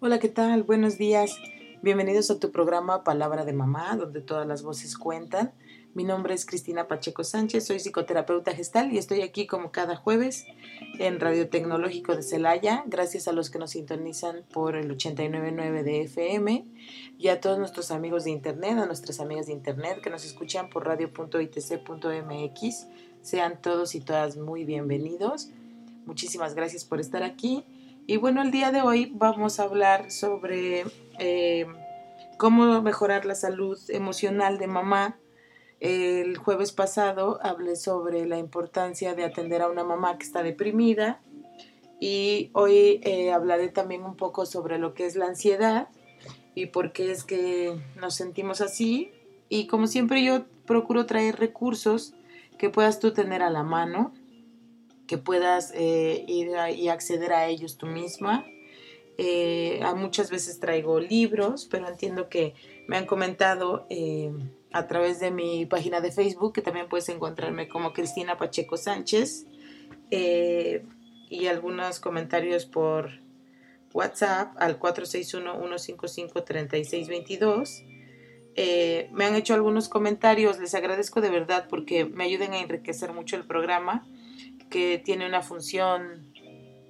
Hola, ¿qué tal? Buenos días. Bienvenidos a tu programa Palabra de Mamá, donde todas las voces cuentan. Mi nombre es Cristina Pacheco Sánchez, soy psicoterapeuta gestal y estoy aquí como cada jueves en Radio Tecnológico de Celaya. Gracias a los que nos sintonizan por el 899 de FM y a todos nuestros amigos de Internet, a nuestras amigas de Internet que nos escuchan por radio.itc.mx. Sean todos y todas muy bienvenidos. Muchísimas gracias por estar aquí. Y bueno, el día de hoy vamos a hablar sobre eh, cómo mejorar la salud emocional de mamá. El jueves pasado hablé sobre la importancia de atender a una mamá que está deprimida y hoy eh, hablaré también un poco sobre lo que es la ansiedad y por qué es que nos sentimos así. Y como siempre yo procuro traer recursos que puedas tú tener a la mano que puedas eh, ir y acceder a ellos tú misma. Eh, muchas veces traigo libros, pero entiendo que me han comentado eh, a través de mi página de Facebook, que también puedes encontrarme como Cristina Pacheco Sánchez, y algunos comentarios por WhatsApp al 461-155-3622. me han hecho algunos comentarios, les agradezco de verdad porque me ayudan a enriquecer mucho el programa que tiene una función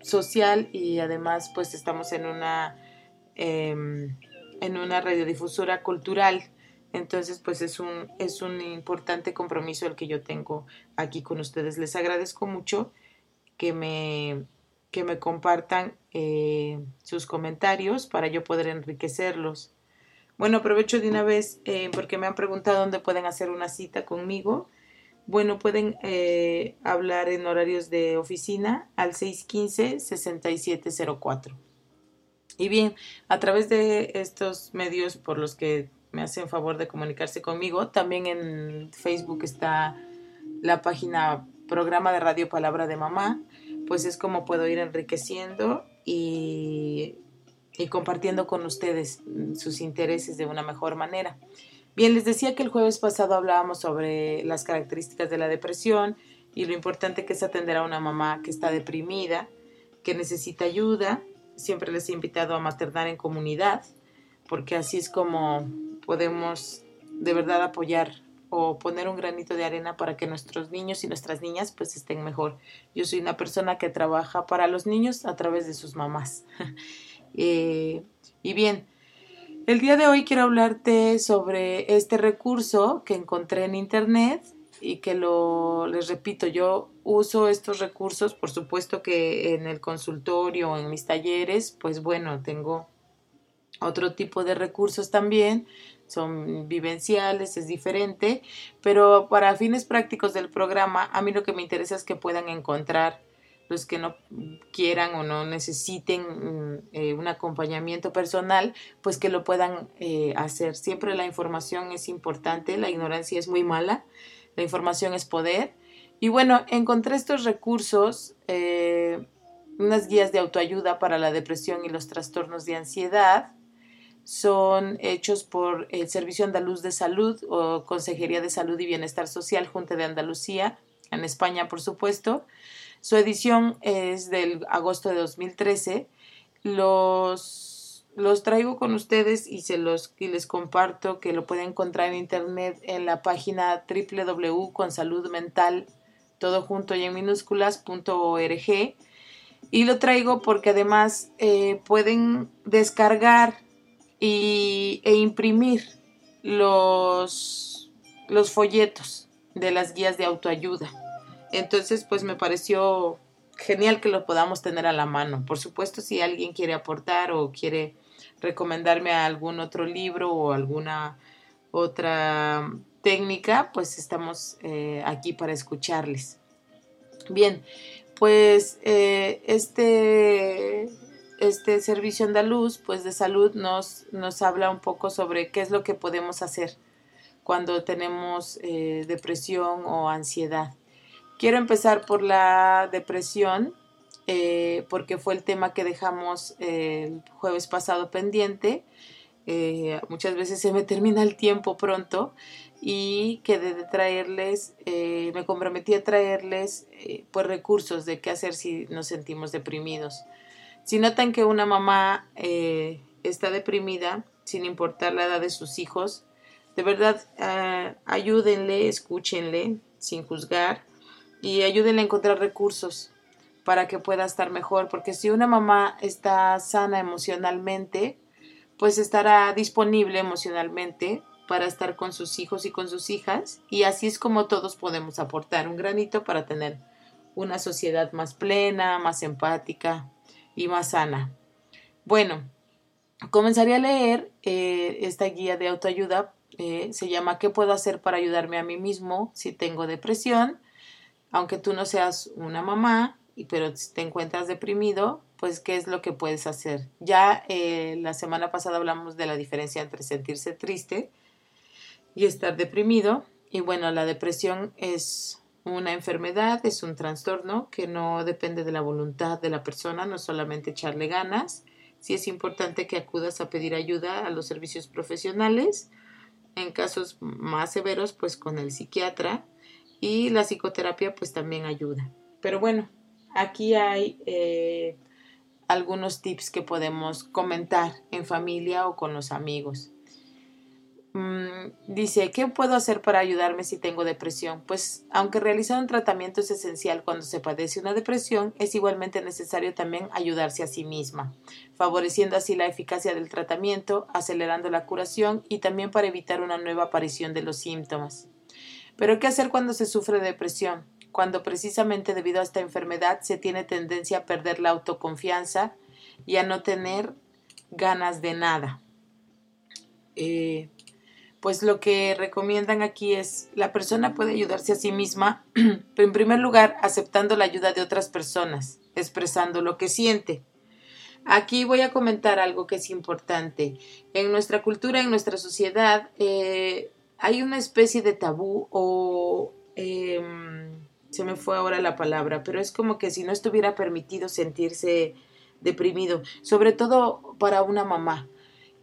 social y además pues estamos en una em, en una radiodifusora cultural entonces pues es un es un importante compromiso el que yo tengo aquí con ustedes. Les agradezco mucho que me que me compartan eh, sus comentarios para yo poder enriquecerlos. Bueno aprovecho de una vez eh, porque me han preguntado dónde pueden hacer una cita conmigo. Bueno, pueden eh, hablar en horarios de oficina al 615-6704. Y bien, a través de estos medios por los que me hacen favor de comunicarse conmigo, también en Facebook está la página programa de radio Palabra de Mamá, pues es como puedo ir enriqueciendo y, y compartiendo con ustedes sus intereses de una mejor manera. Bien, les decía que el jueves pasado hablábamos sobre las características de la depresión y lo importante que es atender a una mamá que está deprimida, que necesita ayuda. Siempre les he invitado a maternar en comunidad, porque así es como podemos de verdad apoyar o poner un granito de arena para que nuestros niños y nuestras niñas pues estén mejor. Yo soy una persona que trabaja para los niños a través de sus mamás. Eh, y bien, el día de hoy quiero hablarte sobre este recurso que encontré en internet y que lo, les repito, yo uso estos recursos, por supuesto que en el consultorio en mis talleres, pues bueno, tengo otro tipo de recursos también, son vivenciales, es diferente, pero para fines prácticos del programa, a mí lo que me interesa es que puedan encontrar los que no quieran o no necesiten mm, eh, un acompañamiento personal, pues que lo puedan eh, hacer. Siempre la información es importante, la ignorancia es muy mala, la información es poder. Y bueno, encontré estos recursos, eh, unas guías de autoayuda para la depresión y los trastornos de ansiedad. Son hechos por el Servicio Andaluz de Salud o Consejería de Salud y Bienestar Social, Junta de Andalucía, en España, por supuesto. Su edición es del agosto de 2013. Los, los traigo con ustedes y se los y les comparto que lo pueden encontrar en internet en la página www.consaludmental todo junto y en minúsculas.org y lo traigo porque además eh, pueden descargar y, e imprimir los, los folletos de las guías de autoayuda. Entonces, pues me pareció genial que lo podamos tener a la mano. Por supuesto, si alguien quiere aportar o quiere recomendarme algún otro libro o alguna otra técnica, pues estamos eh, aquí para escucharles. Bien, pues eh, este, este servicio andaluz pues de salud nos, nos habla un poco sobre qué es lo que podemos hacer cuando tenemos eh, depresión o ansiedad. Quiero empezar por la depresión. eh, porque fue el tema que dejamos el jueves pasado pendiente. Eh, muchas veces se me termina el tiempo pronto y quedé de traerles, eh, me comprometí a traerles pues recursos de qué hacer si nos sentimos deprimidos. Si notan que una mamá está deprimida, sin importar la edad de sus hijos, de verdad ayúdenle, escúchenle sin juzgar y ayúdenle a encontrar recursos para que pueda estar mejor, porque si una mamá está sana emocionalmente, pues estará disponible emocionalmente para estar con sus hijos y con sus hijas, y así es como todos podemos aportar un granito para tener una sociedad más plena, más empática y más sana. Bueno, comenzaría a leer eh, esta guía de autoayuda, eh, se llama ¿Qué puedo hacer para ayudarme a mí mismo si tengo depresión? aunque tú no seas una mamá, pero te encuentras deprimido, pues qué es lo que puedes hacer. Ya eh, la semana pasada hablamos de la diferencia entre sentirse triste y estar deprimido. Y bueno, la depresión es una enfermedad, es un trastorno que no depende de la voluntad de la persona, no solamente echarle ganas. Sí es importante que acudas a pedir ayuda a los servicios profesionales. En casos más severos, pues con el psiquiatra y la psicoterapia pues también ayuda. Pero bueno, aquí hay eh, algunos tips que podemos comentar en familia o con los amigos. Mm, dice, ¿qué puedo hacer para ayudarme si tengo depresión? Pues aunque realizar un tratamiento es esencial cuando se padece una depresión, es igualmente necesario también ayudarse a sí misma, favoreciendo así la eficacia del tratamiento, acelerando la curación y también para evitar una nueva aparición de los síntomas. Pero ¿qué hacer cuando se sufre depresión? Cuando precisamente debido a esta enfermedad se tiene tendencia a perder la autoconfianza y a no tener ganas de nada. Eh, pues lo que recomiendan aquí es la persona puede ayudarse a sí misma, pero en primer lugar aceptando la ayuda de otras personas, expresando lo que siente. Aquí voy a comentar algo que es importante. En nuestra cultura, en nuestra sociedad, eh, hay una especie de tabú o em, se me fue ahora la palabra, pero es como que si no estuviera permitido sentirse deprimido, sobre todo para una mamá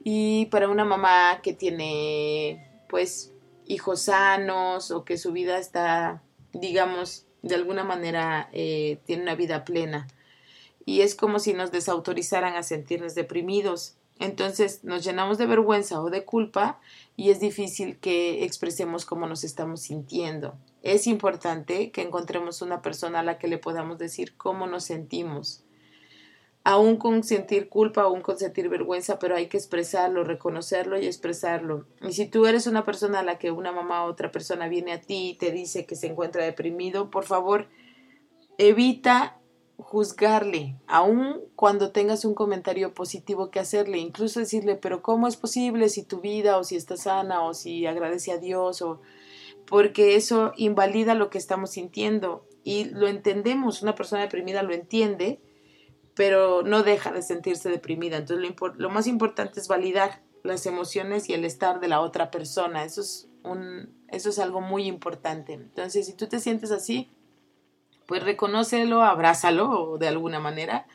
y para una mamá que tiene pues hijos sanos o que su vida está digamos de alguna manera eh, tiene una vida plena y es como si nos desautorizaran a sentirnos deprimidos entonces nos llenamos de vergüenza o de culpa y es difícil que expresemos cómo nos estamos sintiendo. Es importante que encontremos una persona a la que le podamos decir cómo nos sentimos. Aún con sentir culpa, aún con sentir vergüenza, pero hay que expresarlo, reconocerlo y expresarlo. Y si tú eres una persona a la que una mamá o otra persona viene a ti y te dice que se encuentra deprimido, por favor, evita juzgarle, aun cuando tengas un comentario positivo que hacerle, incluso decirle, pero ¿cómo es posible si tu vida o si está sana o si agradece a Dios o porque eso invalida lo que estamos sintiendo y lo entendemos, una persona deprimida lo entiende, pero no deja de sentirse deprimida. Entonces lo, lo más importante es validar las emociones y el estar de la otra persona. Eso es un eso es algo muy importante. Entonces, si tú te sientes así, pues reconócelo, abrázalo de alguna manera.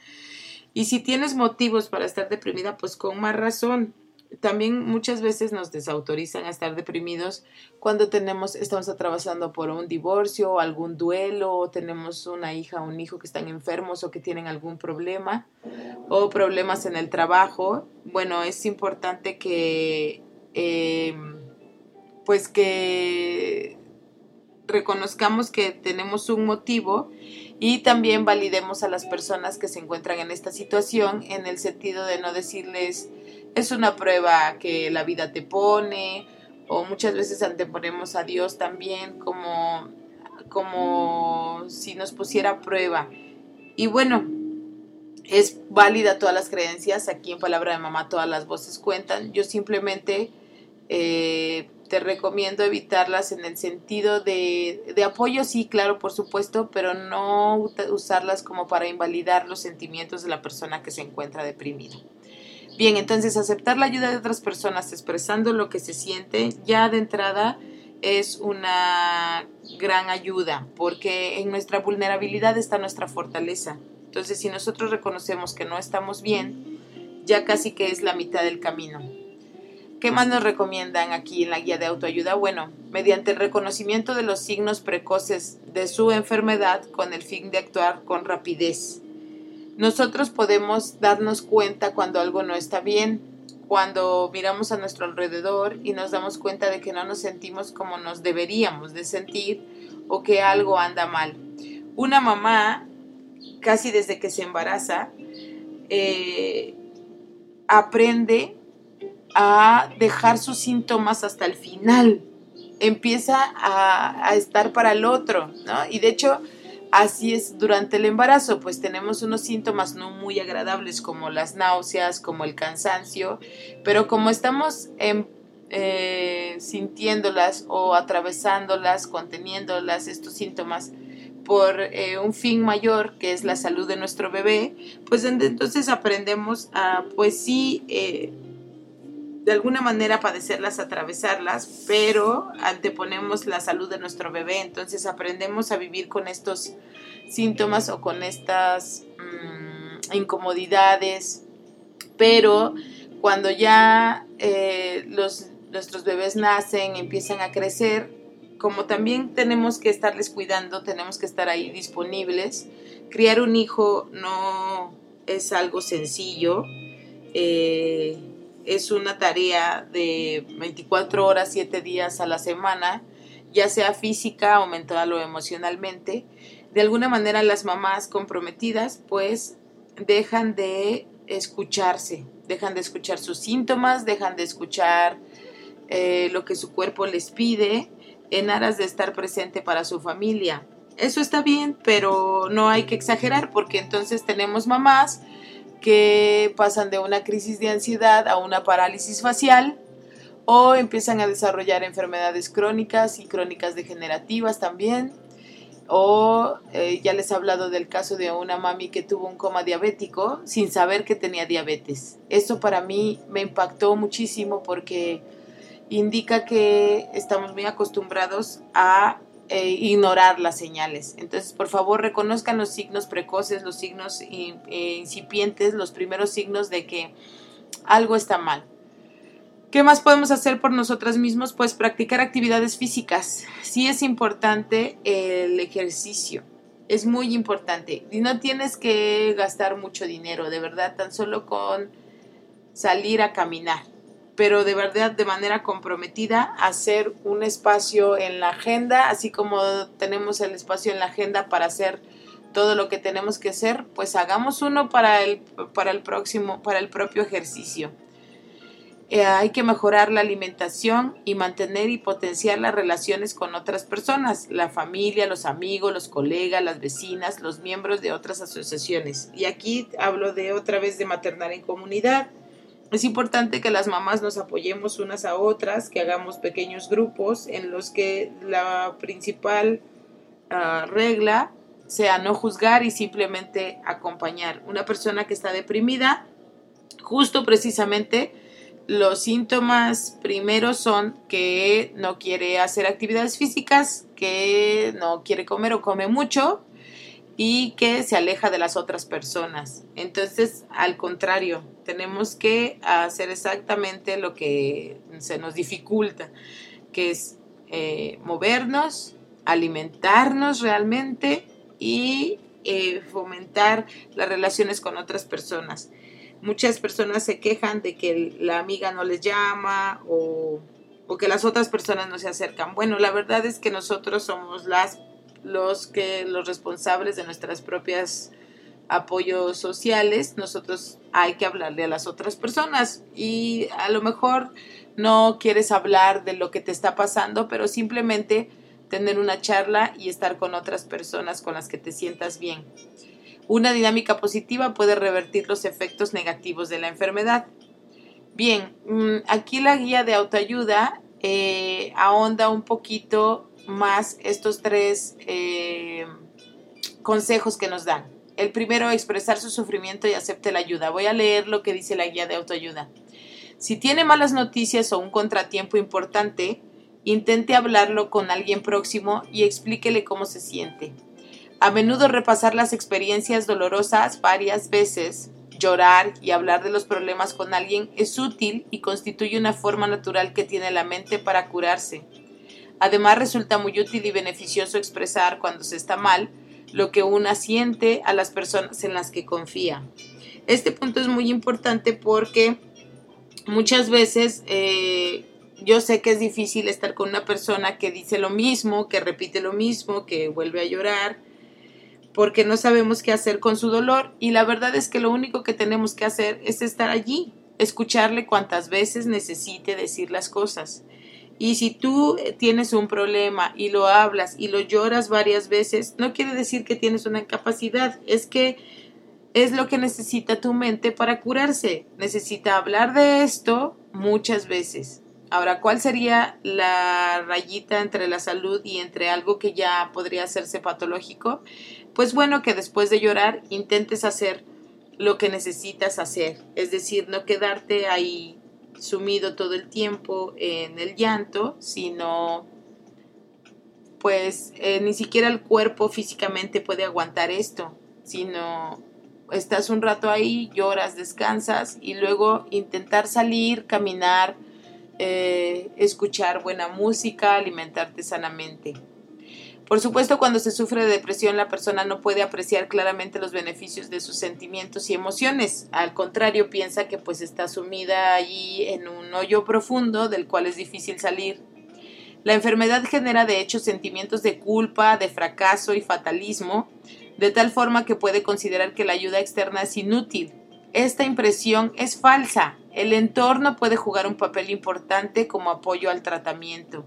Y si tienes motivos para estar deprimida, pues con más razón. También muchas veces nos desautorizan a estar deprimidos cuando tenemos, estamos atravesando por un divorcio o algún duelo, o tenemos una hija o un hijo que están enfermos o que tienen algún problema, o problemas en el trabajo. Bueno, es importante que, eh, pues que reconozcamos que tenemos un motivo y también validemos a las personas que se encuentran en esta situación en el sentido de no decirles es una prueba que la vida te pone o muchas veces anteponemos a Dios también como como si nos pusiera prueba. Y bueno, es válida todas las creencias, aquí en Palabra de Mamá todas las voces cuentan, yo simplemente eh, te recomiendo evitarlas en el sentido de, de, apoyo, sí, claro, por supuesto, pero no usarlas como para invalidar los sentimientos de la persona que se encuentra deprimida. Bien, entonces aceptar la ayuda de otras personas expresando lo que se siente ya de entrada es una gran ayuda porque en nuestra vulnerabilidad está nuestra fortaleza Entonces, si nosotros reconocemos que no estamos bien, ya casi que es la mitad del camino. ¿Qué más nos recomiendan aquí en la guía de autoayuda? Bueno, mediante el reconocimiento de los signos precoces de su enfermedad con el fin de actuar con rapidez. Nosotros podemos darnos cuenta cuando algo no está bien, cuando miramos a nuestro alrededor y nos damos cuenta de que no nos sentimos como nos deberíamos de sentir o que algo anda mal. Una mamá, casi desde que se embaraza, eh, aprende a dejar sus síntomas hasta el final. Empieza a, estar para el otro, ¿no? Y de hecho, así es durante el embarazo, pues tenemos unos síntomas no muy agradables como las náuseas, como el cansancio, pero como estamos eh, sintiéndolas o atravesándolas, conteniéndolas, estos síntomas, por eh, un fin mayor que es la salud de nuestro bebé, pues entonces aprendemos a, pues sí, eh, de alguna manera padecerlas, atravesarlas, pero anteponemos la salud de nuestro bebé, entonces aprendemos a vivir con estos síntomas o con estas mm, incomodidades, pero cuando ya eh, los, nuestros bebés nacen, empiezan a crecer, como también tenemos que estarles cuidando, tenemos que estar ahí disponibles. Criar un hijo no es algo sencillo. Eh, es una tarea de 24 horas, 7 días a la semana, ya sea física o mental o emocionalmente. De alguna manera las mamás comprometidas pues dejan de escucharse, dejan de escuchar sus síntomas, dejan de escuchar eh, lo que su cuerpo les pide en aras de estar presente para su familia. Eso está bien, pero no hay que exagerar porque entonces tenemos mamás que pasan de una crisis de ansiedad a una parálisis facial o empiezan a desarrollar enfermedades crónicas y crónicas degenerativas también. O eh, ya les he hablado del caso de una mami que tuvo un coma diabético sin saber que tenía diabetes. Eso para mí me impactó muchísimo porque indica que estamos muy acostumbrados a eh, ignorar las señales. Entonces, por favor, reconozcan los signos precoces, los signos eh, incipientes, los primeros signos de que algo está mal. ¿Qué más podemos hacer por nosotras mismos? Pues practicar actividades físicas. Sí es importante el ejercicio. Es muy importante. Y no tienes que gastar mucho dinero, de verdad, tan solo con salir a caminar pero de verdad de manera comprometida hacer un espacio en la agenda, así como tenemos el espacio en la agenda para hacer todo lo que tenemos que hacer, pues hagamos uno para el, para el próximo, para el propio ejercicio. Eh, hay que mejorar la alimentación y mantener y potenciar las relaciones con otras personas, la familia, los amigos, los colegas, las vecinas, los miembros de otras asociaciones. Y aquí hablo de otra vez de maternar en comunidad es importante que las mamás nos apoyemos unas a otras, que hagamos pequeños grupos en los que la principal ah, regla sea no juzgar y simplemente acompañar. Una persona que está deprimida, justo precisamente los síntomas primeros son que no quiere hacer actividades físicas, que no quiere comer o come mucho, y que se aleja de las otras personas. Entonces, al contrario, tenemos que hacer exactamente lo que se nos dificulta, que es eh, movernos, alimentarnos realmente y eh, fomentar las relaciones con otras personas. Muchas personas se quejan de que la amiga no les llama o, o que las otras personas no se acercan. Bueno, la verdad es que nosotros somos las los que los responsables de nuestras propias apoyos sociales, nosotros hay que hablarle a las otras personas y a lo mejor no quieres hablar de lo que te está pasando, pero simplemente tener una charla y estar con otras personas con las que te sientas bien. Una dinámica positiva puede revertir los efectos negativos de la enfermedad. Bien, mm, aquí la guía de autoayuda eh, ahonda un poquito más estos tres eh, consejos que nos dan. El primero, expresar su sufrimiento y acepte la ayuda. Voy a leer lo que dice la guía de autoayuda. Si tiene malas noticias o un contratiempo importante, intente hablarlo con alguien próximo y explíquele cómo se siente. A menudo repasar las experiencias dolorosas varias veces, llorar y hablar de los problemas con alguien es útil y constituye una forma natural que tiene la mente para curarse. Además resulta muy útil y beneficioso expresar cuando se está mal lo que una siente a las personas en las que confía. Este punto es muy importante porque muchas veces eh, yo sé que es difícil estar con una persona que dice lo mismo, que repite lo mismo, que vuelve a llorar, porque no sabemos qué hacer con su dolor y la verdad es que lo único que tenemos que hacer es estar allí, escucharle cuantas veces necesite decir las cosas. Y si tú tienes un problema y lo hablas y lo lloras varias veces, no quiere decir que tienes una incapacidad, es que es lo que necesita tu mente para curarse. Necesita hablar de esto muchas veces. Ahora, ¿cuál sería la rayita entre la salud y entre algo que ya podría hacerse patológico? Pues bueno, que después de llorar intentes hacer lo que necesitas hacer, es decir, no quedarte ahí sumido todo el tiempo en el llanto, sino pues eh, ni siquiera el cuerpo físicamente puede aguantar esto, sino estás un rato ahí, lloras, descansas y luego intentar salir, caminar, eh, escuchar buena música, alimentarte sanamente. Por supuesto, cuando se sufre de depresión, la persona no puede apreciar claramente los beneficios de sus sentimientos y emociones. Al contrario, piensa que pues está sumida ahí en un hoyo profundo del cual es difícil salir. La enfermedad genera de hecho sentimientos de culpa, de fracaso y fatalismo, de tal forma que puede considerar que la ayuda externa es inútil. Esta impresión es falsa. El entorno puede jugar un papel importante como apoyo al tratamiento.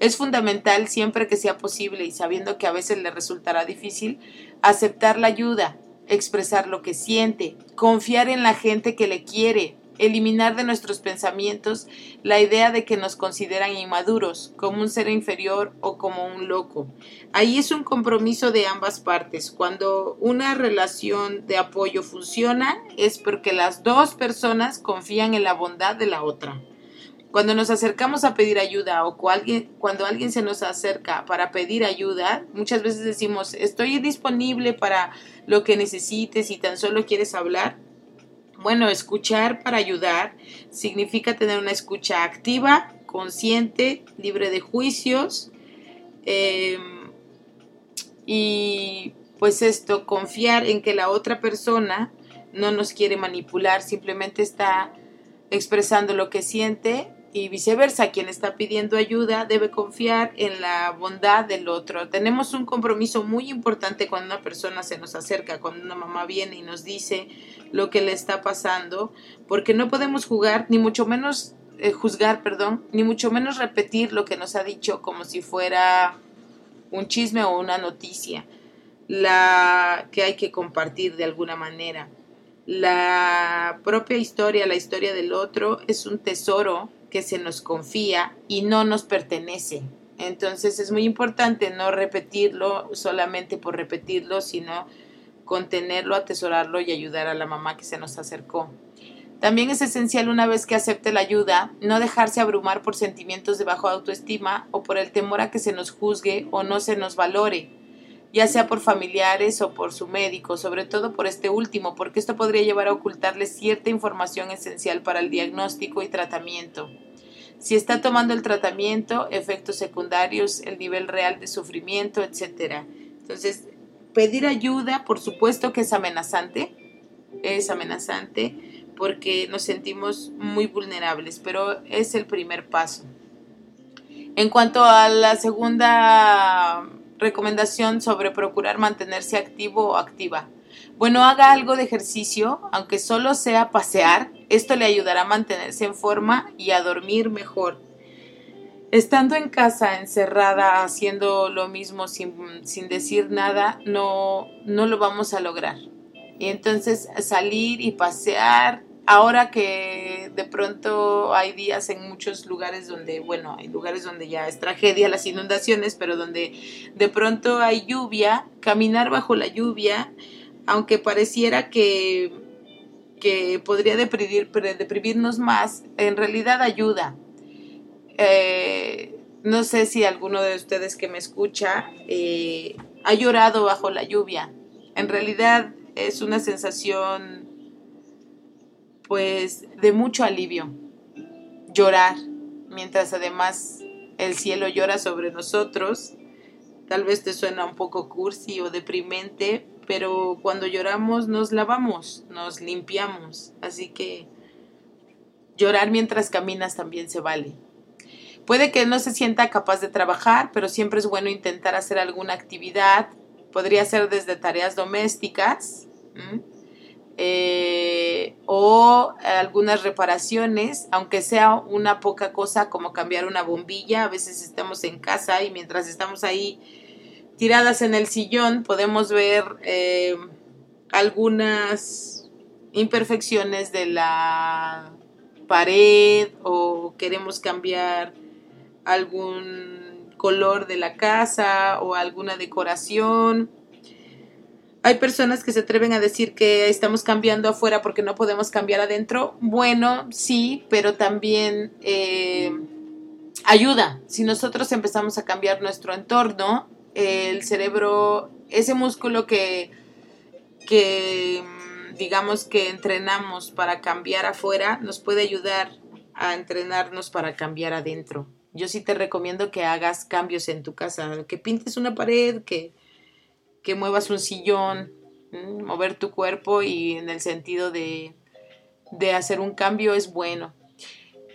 Es fundamental siempre que sea posible y sabiendo que a veces le resultará difícil, aceptar la ayuda, expresar lo que siente, confiar en la gente que le quiere, eliminar de nuestros pensamientos la idea de que nos consideran inmaduros, como un ser inferior o como un loco. Ahí es un compromiso de ambas partes. Cuando una relación de apoyo funciona es porque las dos personas confían en la bondad de la otra. Cuando nos acercamos a pedir ayuda o cuando alguien se nos acerca para pedir ayuda, muchas veces decimos, estoy disponible para lo que necesites y tan solo quieres hablar bueno, escuchar para ayudar significa tener una escucha activa, consciente, libre de juicios em, y pues esto, confiar en que la otra persona no nos quiere manipular, simplemente está expresando lo que siente y viceversa, quien está pidiendo ayuda debe confiar en la bondad del otro. Tenemos un compromiso muy importante cuando una persona se nos acerca, cuando una mamá viene y nos dice lo que le está pasando, porque no podemos jugar, ni mucho menos eh, juzgar, perdón, ni mucho menos repetir lo que nos ha dicho como si fuera un chisme o una noticia, la que hay que compartir de alguna manera. La propia historia, la historia del otro, es un tesoro que se nos confía y no nos pertenece. Entonces es muy importante no repetirlo solamente por repetirlo, sino contenerlo, atesorarlo y ayudar a la mamá que se nos acercó. También es esencial una vez que acepte la ayuda, no dejarse abrumar por sentimientos de bajo autoestima o por el temor a que se nos juzgue o no se nos valore, ya sea por familiares o por su médico, sobre todo por este último, porque esto podría llevar a ocultarle cierta información esencial para el diagnóstico y tratamiento. Si está tomando el tratamiento, efectos secundarios, el nivel real de sufrimiento, etc. Entonces, pedir ayuda, por supuesto que es amenazante, es amenazante porque nos sentimos muy vulnerables, pero es el primer paso. En cuanto a la segunda recomendación sobre procurar mantenerse activo o activa. Bueno, haga algo de ejercicio, aunque solo sea pasear, esto le ayudará a mantenerse en forma y a dormir mejor. Estando en casa, encerrada, haciendo lo mismo sin, decir nada, no, no lo vamos a lograr. Y entonces salir y pasear, ahora que de pronto hay días en muchos lugares donde, bueno, hay lugares donde ya es tragedia las inundaciones, pero donde de pronto hay lluvia, caminar bajo la lluvia, aunque pareciera que, que podría deprimirnos más, en realidad ayuda eh, no sé si alguno de ustedes que me escucha eh, ha llorado bajo la lluvia. En realidad es una sensación pues de mucho alivio. Llorar, mientras además el cielo llora sobre nosotros. Tal vez te suena un poco cursi o deprimente, pero cuando lloramos nos lavamos, nos limpiamos. Así que llorar mientras caminas también se vale. Puede que no se sienta capaz de trabajar, pero siempre es bueno intentar hacer alguna actividad. Podría ser desde tareas domésticas eh, o algunas reparaciones, aunque sea una poca cosa como cambiar una bombilla. A veces estamos en casa y mientras estamos ahí tiradas en el sillón podemos ver eh, algunas imperfecciones de la pared o queremos cambiar algún color de la casa o alguna decoración. Hay personas que se atreven a decir que estamos cambiando afuera porque no podemos cambiar adentro. Bueno, sí, pero también eh, ayuda. Si nosotros empezamos a cambiar nuestro entorno, el cerebro, ese músculo que, que digamos que entrenamos para cambiar afuera, nos puede ayudar a entrenarnos para cambiar adentro yo sí te recomiendo que hagas cambios en tu casa, que pintes una pared, que, que muevas un sillón, mover tu cuerpo y en el sentido de, de hacer un cambio es bueno.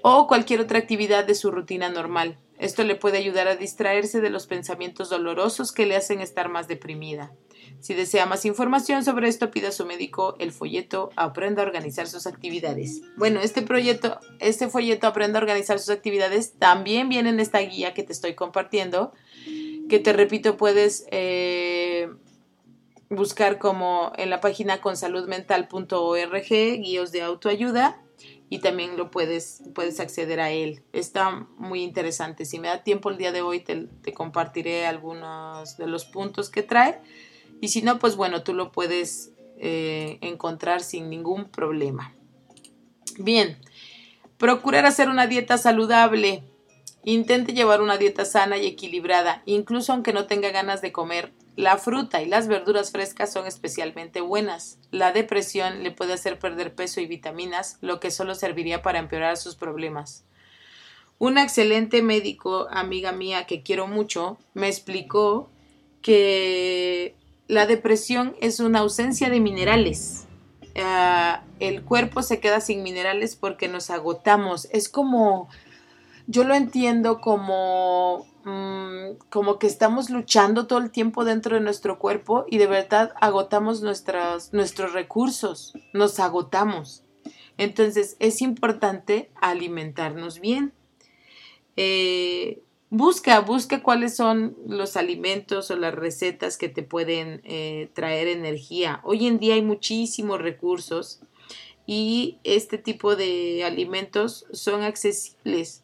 O cualquier otra actividad de su rutina normal. Esto le puede ayudar a distraerse de los pensamientos dolorosos que le hacen estar más deprimida. Si desea más información sobre esto, pida a su médico el folleto Aprenda a organizar sus actividades. Bueno, este proyecto, este folleto Aprenda a organizar sus actividades también viene en esta guía que te estoy compartiendo, que te repito, puedes eh, buscar como en la página consaludmental.org, guíos de autoayuda, y también lo puedes, puedes acceder a él. Está muy interesante. Si me da tiempo el día de hoy, te, compartiré algunos de los puntos que trae y si no, pues bueno, tú lo puedes eh, encontrar sin ningún problema. Bien, procurar hacer una dieta saludable. Intente llevar una dieta sana y equilibrada, incluso aunque no tenga ganas de comer. La fruta y las verduras frescas son especialmente buenas. La depresión le puede hacer perder peso y vitaminas, lo que solo serviría para empeorar sus problemas. Un excelente médico, amiga mía que quiero mucho, me explicó que la depresión es una ausencia de minerales. Ah, el cuerpo se queda sin minerales porque nos agotamos. Es como, yo lo entiendo como, mm, como que estamos luchando todo el tiempo dentro de nuestro cuerpo y de verdad agotamos nuestros recursos, nos agotamos. Entonces es importante alimentarnos bien. Eh, Busca, busca cuáles son los alimentos o las recetas que te pueden eh, traer energía. Hoy en día hay muchísimos recursos y este tipo de alimentos son accesibles.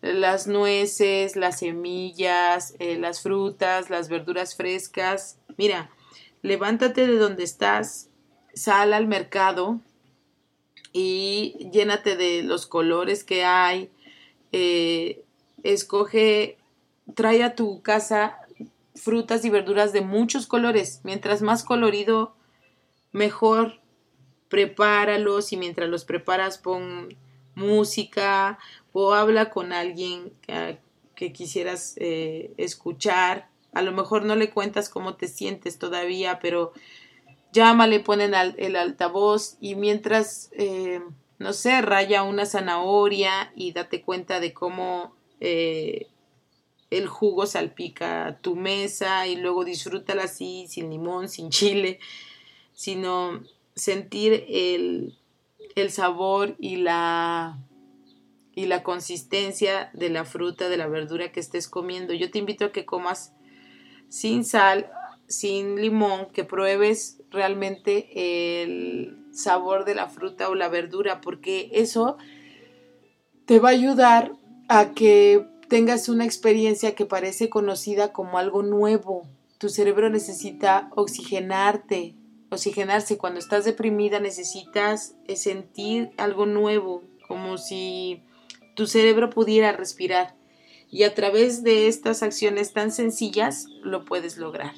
Las nueces, las semillas, eh, las frutas, las verduras frescas. Mira, levántate de donde estás, sal al mercado y llénate de los colores que hay. Eh, escoge, trae a tu casa frutas y verduras de muchos colores. Mientras más colorido, mejor. Prepáralos y mientras los preparas pon música o habla con alguien que, quisieras eh, escuchar. A lo mejor no le cuentas cómo te sientes todavía, pero llámale, ponen el altavoz y mientras, eh, no sé, raya una zanahoria y date cuenta de cómo eh, el jugo salpica tu mesa y luego disfrútala así, sin limón, sin chile, sino sentir el, el sabor y la, y la consistencia de la fruta, de la verdura que estés comiendo. Yo te invito a que comas sin sal, sin limón, que pruebes realmente el sabor de la fruta o la verdura, porque eso te va a ayudar a que tengas una experiencia que parece conocida como algo nuevo. Tu cerebro necesita oxigenarte, oxigenarse. Cuando estás deprimida necesitas eh, sentir algo nuevo, como si tu cerebro pudiera respirar. Y a través de estas acciones tan sencillas lo puedes lograr.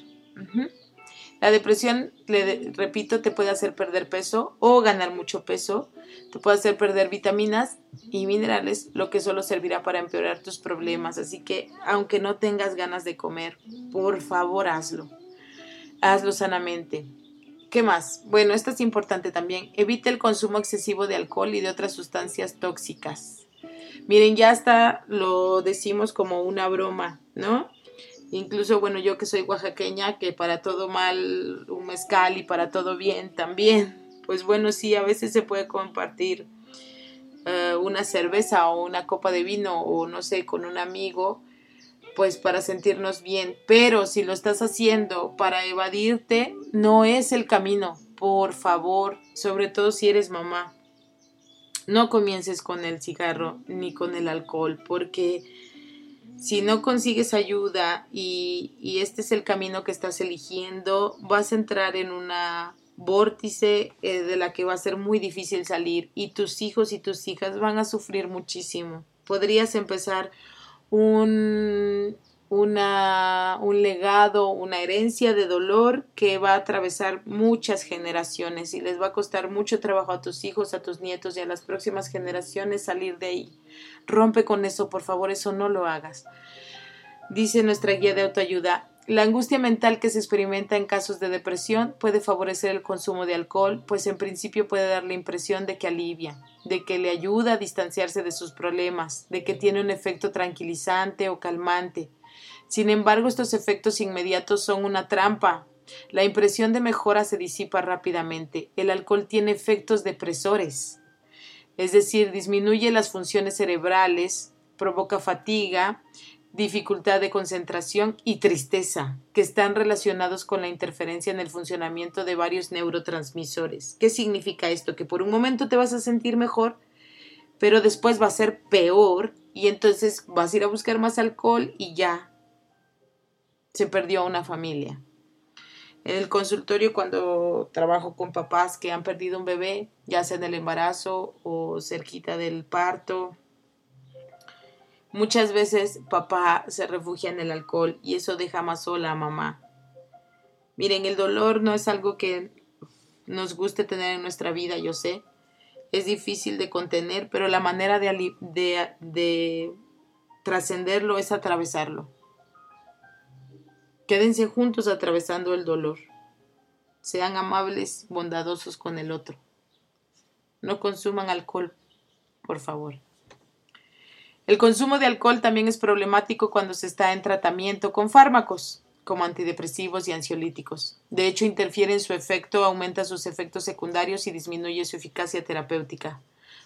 La depresión, le repito, te puede hacer perder peso o ganar mucho peso, te puede hacer perder vitaminas y minerales, lo que solo servirá para empeorar tus problemas. Así que, aunque no tengas ganas de comer, por favor hazlo. Hazlo sanamente. ¿Qué más? Bueno, esto es importante también. Evita el consumo excesivo de alcohol y de otras sustancias tóxicas. Miren, ya hasta lo decimos como una broma, ¿no? Incluso, bueno, yo que soy oaxaqueña, que para todo mal un mezcal y para todo bien también. Pues bueno, sí, a veces se puede compartir eh, una cerveza o una copa de vino o no sé, con un amigo, pues para sentirnos bien. Pero si lo estás haciendo para evadirte, no es el camino. Por favor, sobre todo si eres mamá, no comiences con el cigarro ni con el alcohol, porque si no consigues ayuda y, este es el camino que estás eligiendo, vas a entrar en una vórtice eh, de la que va a ser muy difícil salir y tus hijos y tus hijas van a sufrir muchísimo. Podrías empezar un, una, un legado, una herencia de dolor que va a atravesar muchas generaciones y les va a costar mucho trabajo a tus hijos, a tus nietos y a las próximas generaciones salir de ahí. Rompe con eso, por favor, eso no lo hagas. Dice nuestra guía de autoayuda, la angustia mental que se experimenta en casos de depresión puede favorecer el consumo de alcohol, pues en principio puede dar la impresión de que alivia, de que le ayuda a distanciarse de sus problemas, de que tiene un efecto tranquilizante o calmante. Sin embargo, estos efectos inmediatos son una trampa. La impresión de mejora se disipa rápidamente. El alcohol tiene efectos depresores es decir, disminuye las funciones cerebrales, provoca fatiga, dificultad de concentración y tristeza, que están relacionados con la interferencia en el funcionamiento de varios neurotransmisores. ¿Qué significa esto? Que por un momento te vas a sentir mejor, pero después va a ser peor y entonces vas a ir a buscar más alcohol y ya se perdió una familia. En el consultorio cuando trabajo con papás que han perdido un bebé, ya sea en el embarazo o cerquita del parto, muchas veces papá se refugia en el alcohol y eso deja más sola a mamá. Miren, el dolor no es algo que nos guste tener en nuestra vida, yo sé. Es difícil de contener, pero la manera de, de, de trascenderlo es atravesarlo. Quédense juntos atravesando el dolor. Sean amables, bondadosos con el otro. No consuman alcohol, por favor. El consumo de alcohol también es problemático cuando se está en tratamiento con fármacos, como antidepresivos y ansiolíticos. De hecho, interfiere en su efecto, aumenta sus efectos secundarios y disminuye su eficacia terapéutica.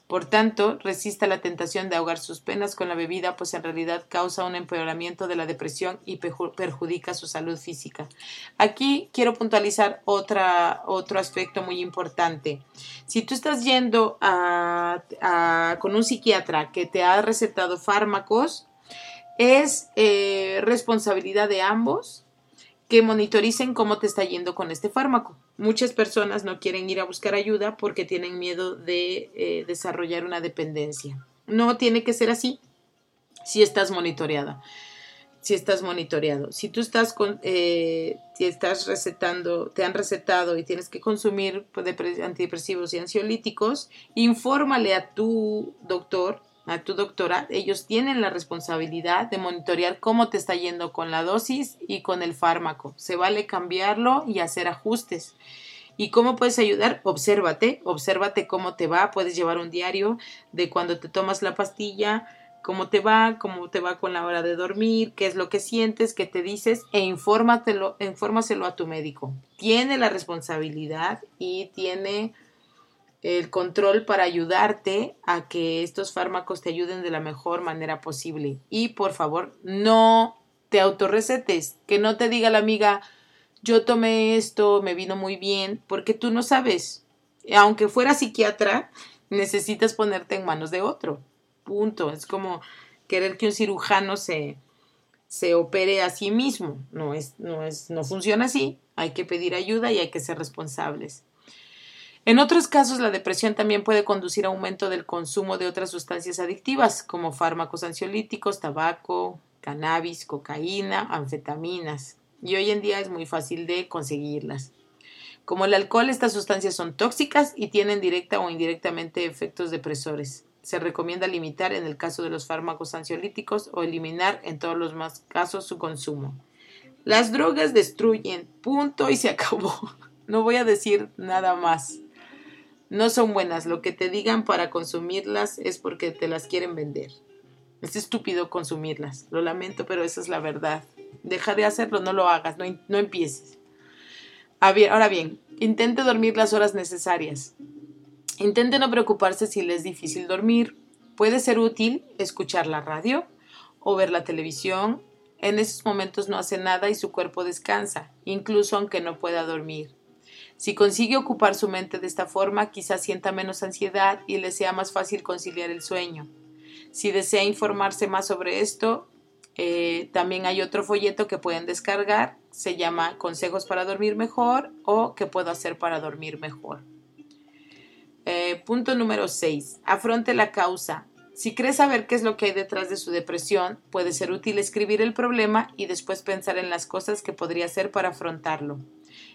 Por tanto, resista la tentación de ahogar sus penas con la bebida, pues en realidad causa un empeoramiento de la depresión y perjudica su salud física. Aquí quiero puntualizar otro aspecto muy importante. Si tú estás yendo con un psiquiatra que te ha recetado fármacos, es eh, responsabilidad de ambos que monitoricen cómo te está yendo con este fármaco. Muchas personas no quieren ir a buscar ayuda porque tienen miedo de eh, desarrollar una dependencia. No tiene que ser así si estás monitoreada. Si estás monitoreado. Si tú estás con, eh, si estás recetando, te han recetado y tienes que consumir antidepresivos y ansiolíticos, infórmale a tu doctor a tu doctora, ellos tienen la responsabilidad de monitorear cómo te está yendo con la dosis y con el fármaco. Se vale cambiarlo y hacer ajustes. ¿Y cómo puedes ayudar? Obsérvate, obsérvate cómo te va. Puedes llevar un diario de cuando te tomas la pastilla, cómo te va, cómo te va con la hora de dormir, qué es lo que sientes, qué te dices e infórmatelo, a tu médico. Tiene la responsabilidad y tiene el control para ayudarte a que estos fármacos te ayuden de la mejor manera posible. Y por favor, no te autorrecetes, que no te diga la amiga, yo tomé esto, me vino muy bien, porque tú no sabes. Aunque fuera psiquiatra, necesitas ponerte en manos de otro. Punto. Es como querer que un cirujano se, se opere a sí mismo. No es, no es, no funciona así. Hay que pedir ayuda y hay que ser responsables. En otros casos, la depresión también puede conducir a aumento del consumo de otras sustancias adictivas, como fármacos ansiolíticos, tabaco, cannabis, cocaína, anfetaminas. y hoy en día es muy fácil de conseguirlas. Como el alcohol, estas sustancias son tóxicas y tienen directa o indirectamente efectos depresores. Se recomienda limitar en el caso de los fármacos ansiolíticos o eliminar en todos los más casos su consumo. Las drogas destruyen, punto y se acabó. No voy a decir nada más. No son buenas. Lo que te digan para consumirlas es porque te las quieren vender. Es estúpido consumirlas. Lo lamento, pero esa es la verdad. Deja de hacerlo, no lo hagas, no, no empieces. Ahora bien, intente dormir las horas necesarias. Intente no preocuparse si le es difícil dormir. Puede ser útil escuchar la radio o ver la televisión. En esos momentos no hace nada y su cuerpo descansa, incluso aunque no pueda dormir. Si consigue ocupar su mente de esta forma, quizás sienta menos ansiedad y le sea más fácil conciliar el sueño. Si desea informarse más sobre esto, eh, también hay otro folleto que pueden descargar, se llama Consejos para dormir mejor o ¿Qué puedo hacer para dormir mejor? Eh, punto número 6. Afronte la causa. Si cree saber qué es lo que hay detrás de su depresión, puede ser útil escribir el problema y después pensar en las cosas que podría hacer para afrontarlo.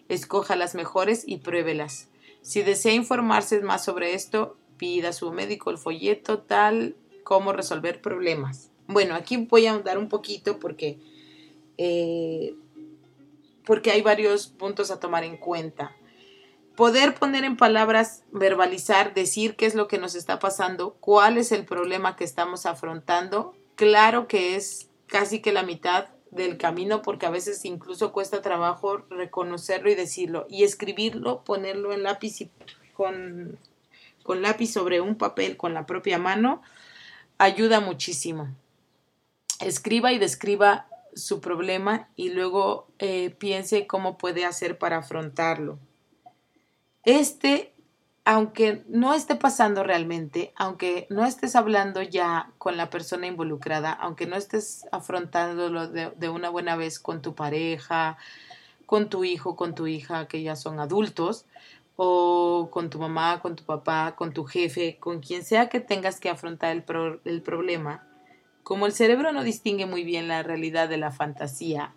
Escoja las mejores y pruébelas. Si desea informarse más sobre esto, pida a su médico el folleto tal como resolver problemas. Bueno, aquí voy a ahondar un poquito porque, eh, porque hay varios puntos a tomar en cuenta. Poder poner en palabras, verbalizar, decir qué es lo que nos está pasando, cuál es el problema que estamos afrontando, claro que es casi que la mitad del camino porque a veces incluso cuesta trabajo reconocerlo y decirlo y escribirlo, ponerlo en lápiz y con, con lápiz sobre un papel con la propia mano ayuda muchísimo escriba y describa su problema y luego eh, piense cómo puede hacer para afrontarlo. Este, aunque no esté pasando realmente, aunque no estés hablando ya con la persona involucrada, aunque no estés afrontándolo de, una buena vez con tu pareja, con tu hijo, con tu hija, que ya son adultos, o con tu mamá, con tu papá, con tu jefe, con quien sea que tengas que afrontar el problema, como el cerebro no distingue muy bien la realidad de la fantasía,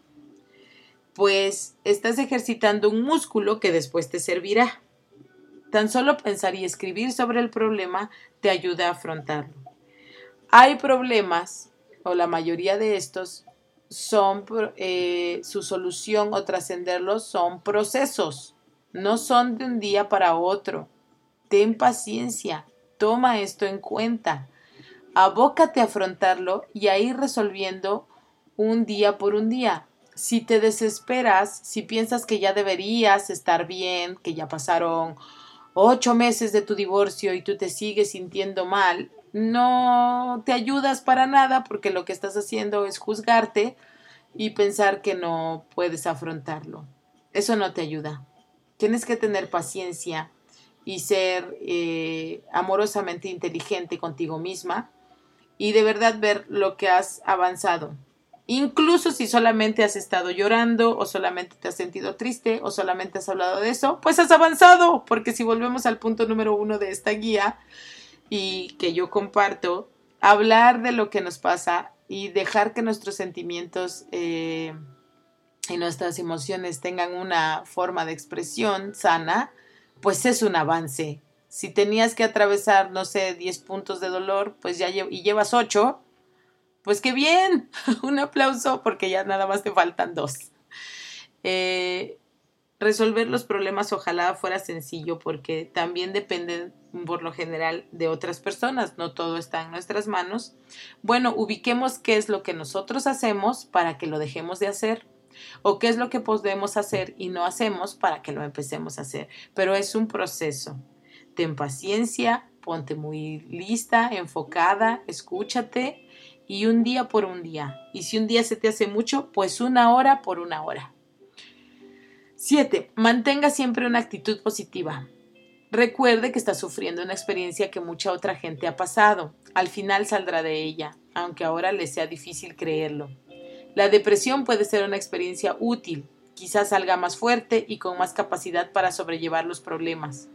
pues estás ejercitando un músculo que después te servirá. Tan solo pensar y escribir sobre el problema te ayuda a afrontarlo. Hay problemas, o la mayoría de estos, son eh, su solución o trascenderlos son procesos, no son de un día para otro. Ten paciencia, toma esto en cuenta abócate a afrontarlo y a ir resolviendo un día por un día. Si te desesperas, si piensas que ya deberías estar bien, que ya pasaron ocho meses de tu divorcio y tú te sigues sintiendo mal, no te ayudas para nada porque lo que estás haciendo es juzgarte y pensar que no puedes afrontarlo. Eso no te ayuda. Tienes que tener paciencia y ser eh, amorosamente inteligente contigo misma y de verdad ver lo que has avanzado. Incluso si solamente has estado llorando o solamente te has sentido triste o solamente has hablado de eso, pues has avanzado, porque si volvemos al punto número uno de esta guía y que yo comparto, hablar de lo que nos pasa y dejar que nuestros sentimientos eh, y nuestras emociones tengan una forma de expresión sana, pues es un avance. Si tenías que atravesar, no sé, 10 puntos de dolor, pues ya y llevas 8, pues qué bien, un aplauso porque ya nada más te faltan dos. Eh, resolver los problemas ojalá fuera sencillo porque también dependen por lo general de otras personas, no todo está en nuestras manos. Bueno, ubiquemos qué es lo que nosotros hacemos para que lo dejemos de hacer o qué es lo que podemos hacer y no hacemos para que lo empecemos a hacer, pero es un proceso ten paciencia, ponte muy lista, enfocada, escúchate y un día por un día. Y si un día se te hace mucho, pues una hora por una hora. 7. Mantenga siempre una actitud positiva. Recuerde que está sufriendo una experiencia que mucha otra gente ha pasado. Al final saldrá de ella, aunque ahora le sea difícil creerlo. La depresión puede ser una experiencia útil, quizás salga más fuerte y con más capacidad para sobrellevar los problemas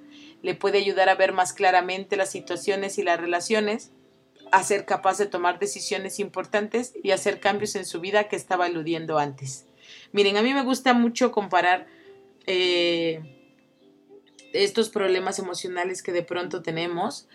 le puede ayudar a ver más claramente las situaciones y las relaciones, a ser capaz de tomar decisiones importantes y hacer cambios en su vida que estaba eludiendo antes. Miren, a mí me gusta mucho comparar eh, estos problemas emocionales que de pronto tenemos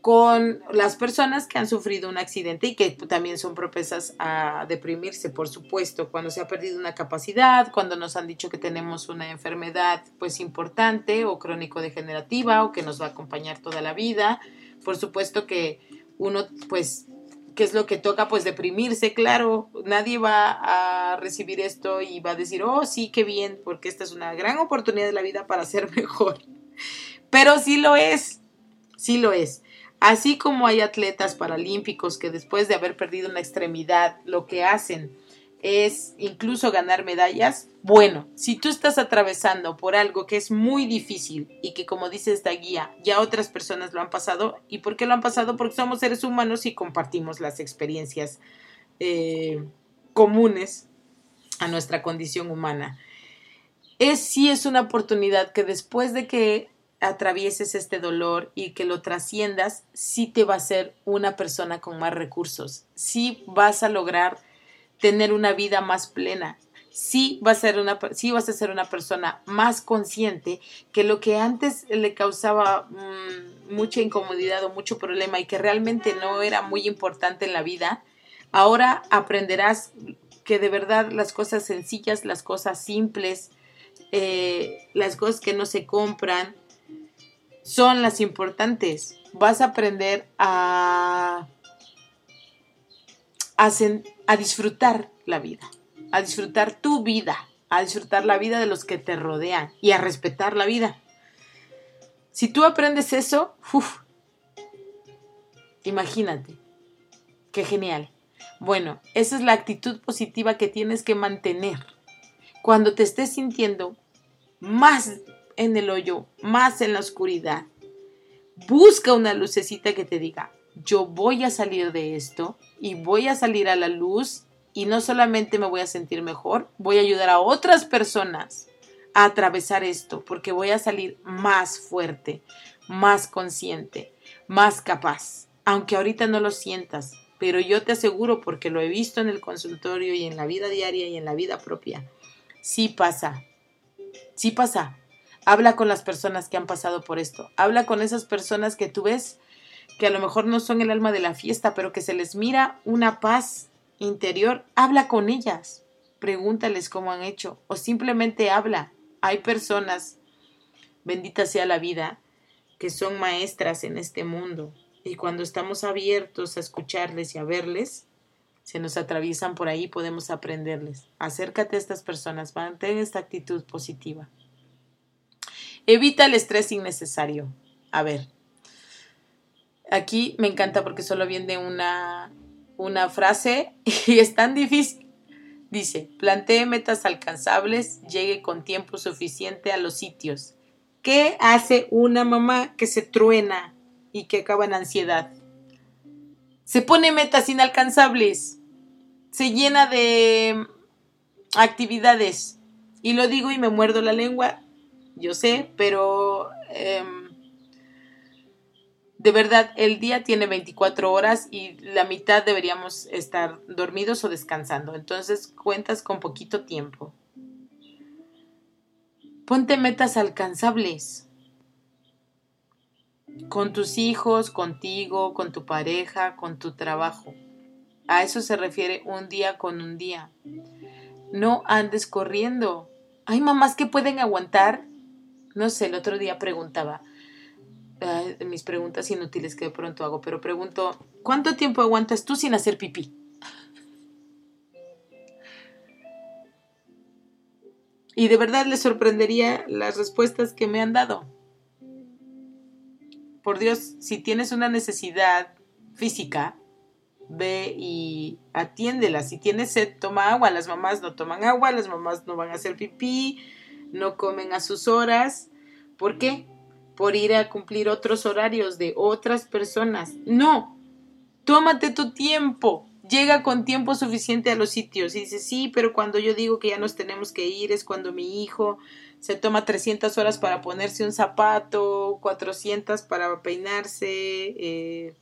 con las personas que han sufrido un accidente y que también son propensas a deprimirse, por supuesto, cuando se ha perdido una capacidad, cuando nos han dicho que tenemos una enfermedad pues importante o crónico degenerativa o que nos va a acompañar toda la vida. Por supuesto que uno pues ¿qué es lo que toca? Pues deprimirse, claro, nadie va a recibir esto y va a decir, oh, sí, qué bien, porque esta es una gran oportunidad de la vida para ser mejor. Pero sí lo es, sí lo es. Así como hay atletas paralímpicos que después de haber perdido una extremidad, lo que hacen es incluso ganar medallas, bueno, si tú estás atravesando por algo que es muy difícil y que como dice esta guía, ya otras personas lo han pasado, ¿y por qué lo han pasado? Porque somos seres humanos y compartimos las experiencias eh, comunes a nuestra condición humana. Es sí es una oportunidad que después de que atravieses este dolor y que lo trasciendas, sí te va a ser una persona con más recursos, sí vas a lograr tener una vida más plena, sí, va a ser una, sí vas a ser una persona más consciente que lo que antes le causaba mm, mucha incomodidad o mucho problema y que realmente no era muy importante en la vida, ahora aprenderás que de verdad las cosas sencillas, las cosas simples, eh, las cosas que no se compran, son las importantes. Vas a aprender a, a, disfrutar la vida, a disfrutar tu vida, a disfrutar la vida de los que te rodean y a respetar la vida. Si tú aprendes eso, imagínate, qué genial. Bueno, esa es la actitud positiva que tienes que mantener. Cuando te estés sintiendo más en el hoyo, más en la oscuridad. Busca una lucecita que te diga, yo voy a salir de esto y voy a salir a la luz y no solamente me voy a sentir mejor, voy a ayudar a otras personas a atravesar esto porque voy a salir más fuerte, más consciente, más capaz. Aunque ahorita no lo sientas, pero yo te aseguro porque lo he visto en el consultorio y en la vida diaria y en la vida propia. Sí pasa. Sí pasa. Habla con las personas que han pasado por esto. Habla con esas personas que tú ves que a lo mejor no son el alma de la fiesta, pero que se les mira una paz interior. Habla con ellas. Pregúntales cómo han hecho o simplemente habla. Hay personas, bendita sea la vida, que son maestras en este mundo y cuando estamos abiertos a escucharles y a verles, se nos atraviesan por ahí, podemos aprenderles. Acércate a estas personas, mantén esta actitud positiva. Evita el estrés innecesario. A ver, aquí me encanta porque solo viene una, una frase y es tan difícil. Dice, plantee metas alcanzables, llegue con tiempo suficiente a los sitios. ¿Qué hace una mamá que se truena y que acaba en ansiedad? Se pone metas inalcanzables, se llena de actividades. Y lo digo y me muerdo la lengua, yo sé, pero em, de verdad el día tiene 24 horas y la mitad deberíamos estar dormidos o descansando. Entonces cuentas con poquito tiempo. Ponte metas alcanzables. Con tus hijos, contigo, con tu pareja, con tu trabajo. A eso se refiere un día con un día. No andes corriendo. Hay mamás que pueden aguantar no sé, el otro día preguntaba, mis preguntas inútiles que de pronto hago, pero pregunto, ¿cuánto tiempo aguantas tú sin hacer pipí? Y de verdad les sorprendería las respuestas que me han dado. Por Dios, si tienes una necesidad física, ve y atiéndela. Si tienes sed, toma agua. Las mamás no toman agua, las mamás no van a hacer pipí, no comen a sus horas. ¿Por qué? Por ir a cumplir otros horarios de otras personas. No, tómate tu tiempo. Llega con tiempo suficiente a los sitios y dice, sí, pero cuando yo digo que ya nos tenemos que ir es cuando mi hijo se toma 300 horas para ponerse un zapato, 400 para peinarse. Eh,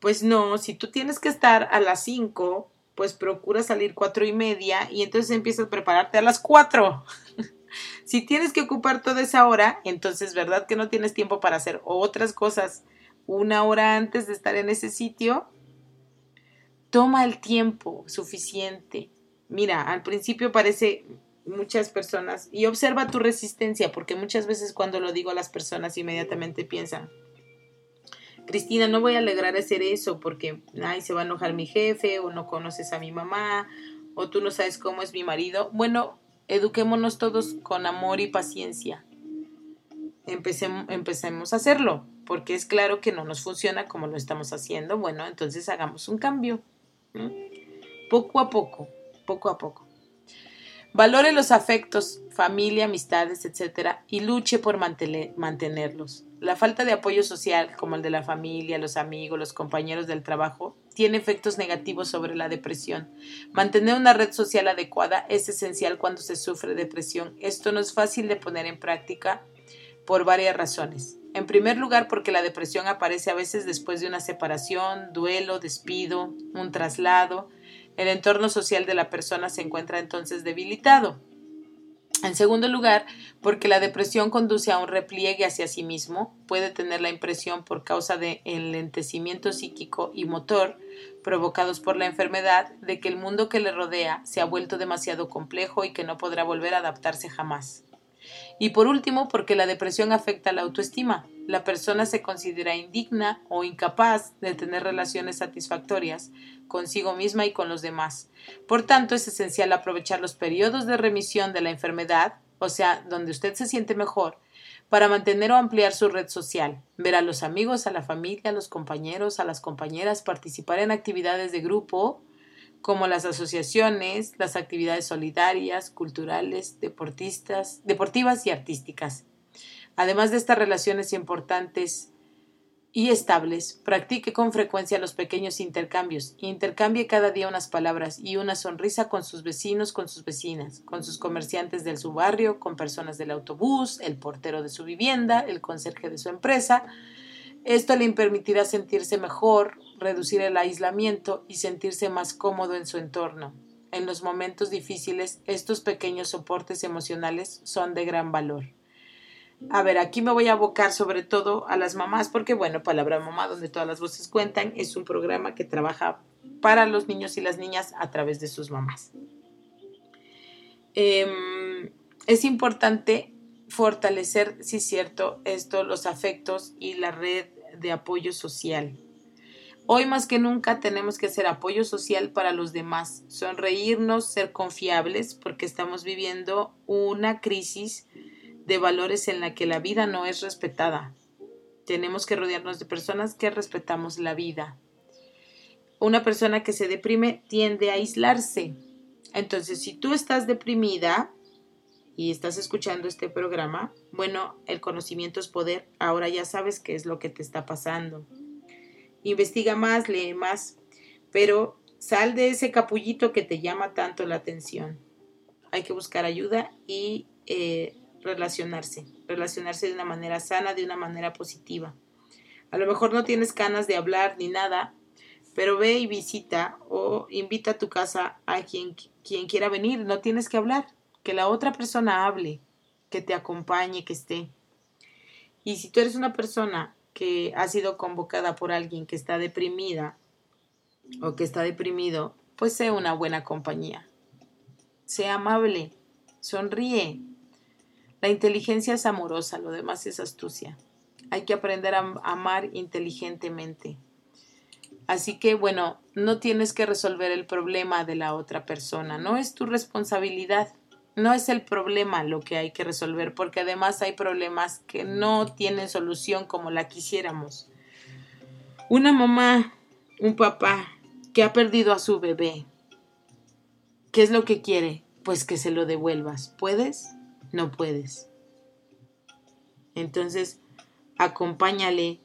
pues no, si tú tienes que estar a las 5 pues procura salir cuatro y media y entonces empiezas a prepararte a las cuatro. si tienes que ocupar toda esa hora, entonces verdad que no tienes tiempo para hacer otras cosas una hora antes de estar en ese sitio. Toma el tiempo suficiente. Mira, al principio parece muchas personas y observa tu resistencia porque muchas veces cuando lo digo a las personas inmediatamente piensan, Cristina, no voy a alegrar a hacer eso porque ay, se va a enojar mi jefe o no conoces a mi mamá o tú no sabes cómo es mi marido. Bueno, eduquémonos todos con amor y paciencia. Empecemos, empecemos a hacerlo porque es claro que no nos funciona como lo estamos haciendo. Bueno, entonces hagamos un cambio. Poco a poco, poco a poco. Valore los afectos, familia, amistades, etc. y luche por mantenerlos. La falta de apoyo social, como el de la familia, los amigos, los compañeros del trabajo, tiene efectos negativos sobre la depresión. Mantener una red social adecuada es esencial cuando se sufre depresión. Esto no es fácil de poner en práctica por varias razones. En primer lugar, porque la depresión aparece a veces después de una separación, duelo, despido, un traslado, el entorno social de la persona se encuentra entonces debilitado. En segundo lugar, porque la depresión conduce a un repliegue hacia sí mismo, puede tener la impresión por causa de enlentecimiento psíquico y motor provocados por la enfermedad de que el mundo que le rodea se ha vuelto demasiado complejo y que no podrá volver a adaptarse jamás. Y por último, porque la depresión afecta la autoestima. La persona se considera indigna o incapaz de tener relaciones satisfactorias consigo misma y con los demás. Por tanto, es esencial aprovechar los periodos de remisión de la enfermedad, o sea, donde usted se siente mejor, para mantener o ampliar su red social, ver a los amigos, a la familia, a los compañeros, a las compañeras, participar en actividades de grupo, como las asociaciones, las actividades solidarias, culturales, deportistas, deportivas y artísticas. Además de estas relaciones importantes y estables, practique con frecuencia los pequeños intercambios. Intercambie cada día unas palabras y una sonrisa con sus vecinos, con sus vecinas, con sus comerciantes de su barrio, con personas del autobús, el portero de su vivienda, el conserje de su empresa. Esto le permitirá sentirse mejor, reducir el aislamiento y sentirse más cómodo en su entorno. En los momentos difíciles, estos pequeños soportes emocionales son de gran valor. A ver, aquí me voy a abocar sobre todo a las mamás, porque bueno, Palabra Mamá, donde todas las voces cuentan, es un programa que trabaja para los niños y las niñas a través de sus mamás. Em, es importante fortalecer, si es cierto, esto, los afectos y la red de apoyo social. Hoy más que nunca tenemos que hacer apoyo social para los demás, sonreírnos, ser confiables, porque estamos viviendo una crisis de valores en la que la vida no es respetada. Tenemos que rodearnos de personas que respetamos la vida. Una persona que se deprime tiende a aislarse. Entonces, si tú estás deprimida y estás escuchando este programa, bueno, el conocimiento es poder. Ahora ya sabes qué es lo que te está pasando investiga más, lee más, pero sal de ese capullito que te llama tanto la atención. Hay que buscar ayuda y eh, relacionarse, relacionarse de una manera sana, de una manera positiva. A lo mejor no tienes ganas de hablar ni nada, pero ve y visita o invita a tu casa a quien, quien quiera venir. No tienes que hablar, que la otra persona hable, que te acompañe, que esté. Y si tú eres una persona que ha sido convocada por alguien que está deprimida o que está deprimido, pues sea una buena compañía. Sea amable, sonríe. La inteligencia es amorosa, lo demás es astucia. Hay que aprender a amar inteligentemente. Así que, bueno, no tienes que resolver el problema de la otra persona, no es tu responsabilidad no es el problema lo que hay que resolver, porque además hay problemas que no tienen solución como la quisiéramos. Una mamá, un papá que ha perdido a su bebé, ¿qué es lo que quiere? Pues que se lo devuelvas. ¿Puedes? No puedes. Entonces, acompáñale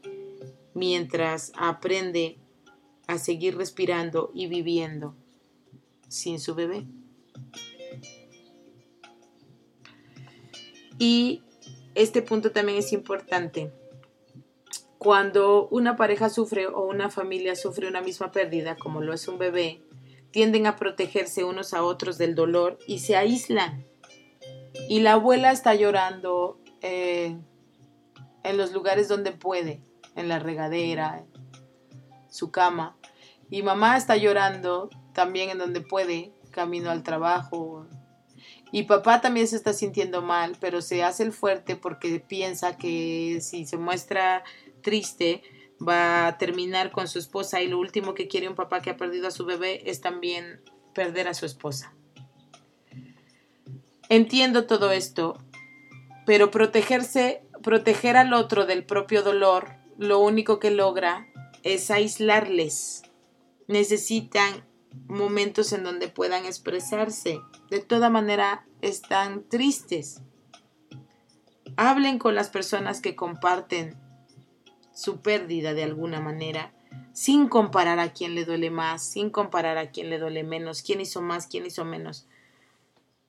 mientras aprende a seguir respirando y viviendo sin su bebé. Y este punto también es importante. Cuando una pareja sufre o una familia sufre una misma pérdida, como lo es un bebé, tienden a protegerse unos a otros del dolor y se aíslan. Y la abuela está llorando eh, en los lugares donde puede, en la regadera, su cama. Y mamá está llorando también en donde puede, camino al trabajo. Y papá también se está sintiendo mal, pero se hace el fuerte porque piensa que si se muestra triste, va a terminar con su esposa y lo último que quiere un papá que ha perdido a su bebé es también perder a su esposa. Entiendo todo esto, pero protegerse, proteger al otro del propio dolor, lo único que logra es aislarles. Necesitan momentos en donde puedan expresarse. De toda manera están tristes. Hablen con las personas que comparten su pérdida de alguna manera, sin comparar a quién le duele más, sin comparar a quién le duele menos, quién hizo más, quién hizo menos.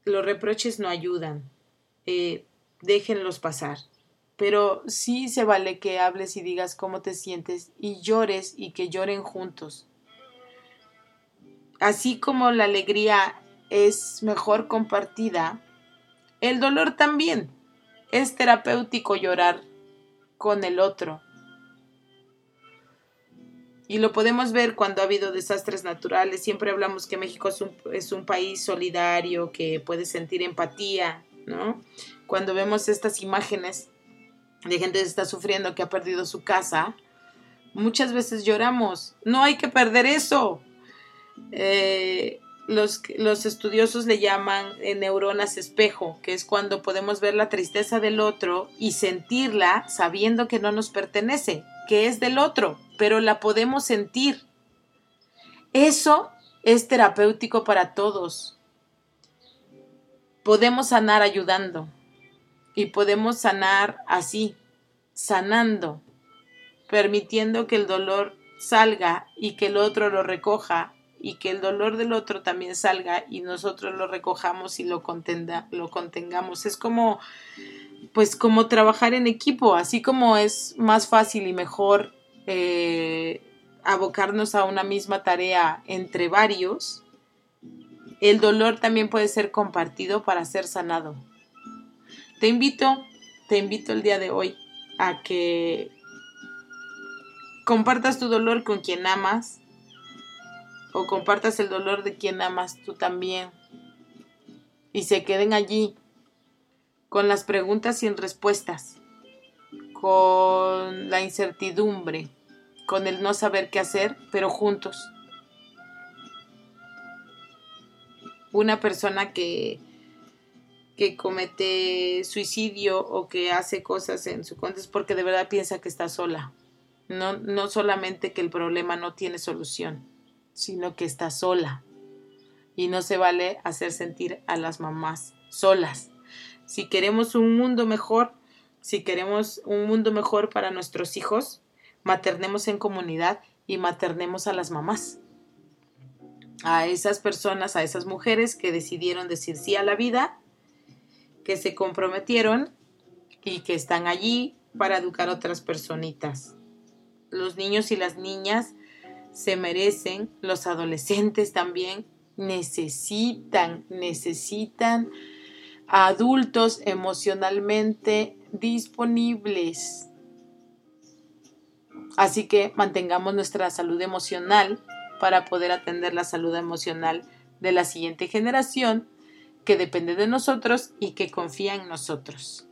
Los reproches no ayudan, eh, déjenlos pasar. Pero sí se vale que hables y digas cómo te sientes y llores y que lloren juntos. Así como la alegría es mejor compartida, el dolor también. Es terapéutico llorar con el otro, y lo podemos ver cuando ha habido desastres naturales. Siempre hablamos que México es un, país solidario, que puede sentir empatía, ¿no? Cuando vemos estas imágenes de gente que está sufriendo, que ha perdido su casa, muchas veces lloramos. No hay que perder eso. Eh, los, los, estudiosos le llaman eh, neuronas espejo, que es cuando podemos ver la tristeza del otro y sentirla sabiendo que no nos pertenece que es del otro, pero la podemos sentir. Eso es terapéutico para todos. Podemos sanar ayudando y podemos sanar así, sanando, permitiendo que el dolor salga y que el otro lo recoja y que el dolor del otro también salga y nosotros lo recojamos y lo, lo contengamos. Es como pues como trabajar en equipo, así como es más fácil y mejor eh, abocarnos a una misma tarea entre varios, el dolor también puede ser compartido para ser sanado. Te invito, te invito el día de hoy a que compartas tu dolor con quien amas o compartas el dolor de quien amas tú también y se queden allí con las preguntas sin respuestas, con la incertidumbre, con el no saber qué hacer, pero juntos. Una persona que, que comete suicidio o que hace cosas en su contra es porque de verdad piensa que está sola. No, no solamente que el problema no tiene solución, sino que está sola. Y no se vale hacer sentir a las mamás solas si queremos un mundo mejor, si queremos un mundo mejor para nuestros hijos, maternemos en comunidad y maternemos a las mamás. A esas personas, a esas mujeres que decidieron decir sí a la vida, que se comprometieron y que están allí para educar a otras personitas. Los niños y las niñas se merecen, los adolescentes también necesitan, necesitan adultos emocionalmente disponibles. Así que mantengamos nuestra salud emocional para poder atender la salud emocional de la siguiente generación que depende de nosotros y que confía en nosotros.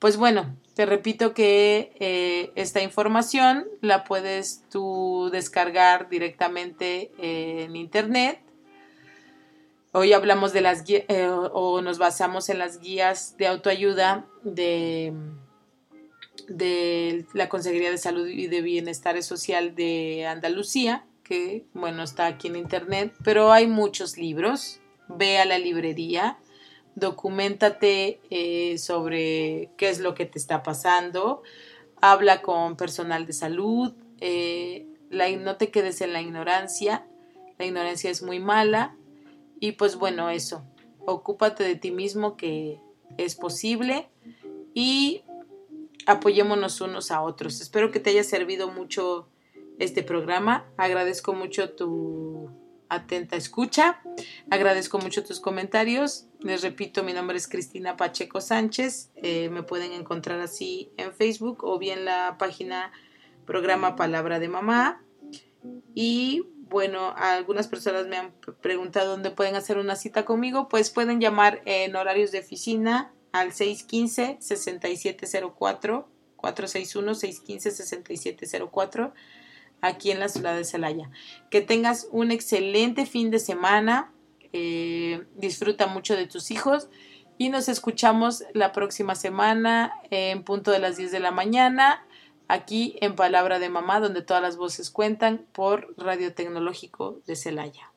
Pues bueno, te repito que eh, esta información la puedes tú descargar directamente en internet Hoy hablamos de las guías eh, o nos basamos en las guías de autoayuda de, de la Consejería de Salud y de Bienestar Social de Andalucía, que bueno, está aquí en internet, pero hay muchos libros. Ve a la librería, documentate eh, sobre qué es lo que te está pasando, habla con personal de salud, eh, no te quedes en la ignorancia, la ignorancia es muy mala, y pues bueno, eso, ocúpate de ti mismo que es posible y apoyémonos unos a otros. Espero que te haya servido mucho este programa. Agradezco mucho tu, atenta escucha. Agradezco mucho tus comentarios. Les repito, mi nombre es Cristina Pacheco Sánchez. Eh, me pueden encontrar así en Facebook o bien la página programa Palabra de Mamá. Y bueno, algunas personas me han preguntado dónde pueden hacer una cita conmigo. Pues pueden llamar en horarios de oficina al 615-6704, 461-615-6704 aquí en la ciudad de Celaya. Que tengas un excelente fin de semana, eh, disfruta mucho de tus hijos y nos escuchamos la próxima semana en punto de las 10 de la mañana, aquí en Palabra de Mamá, donde todas las voces cuentan por Radio Tecnológico de Celaya.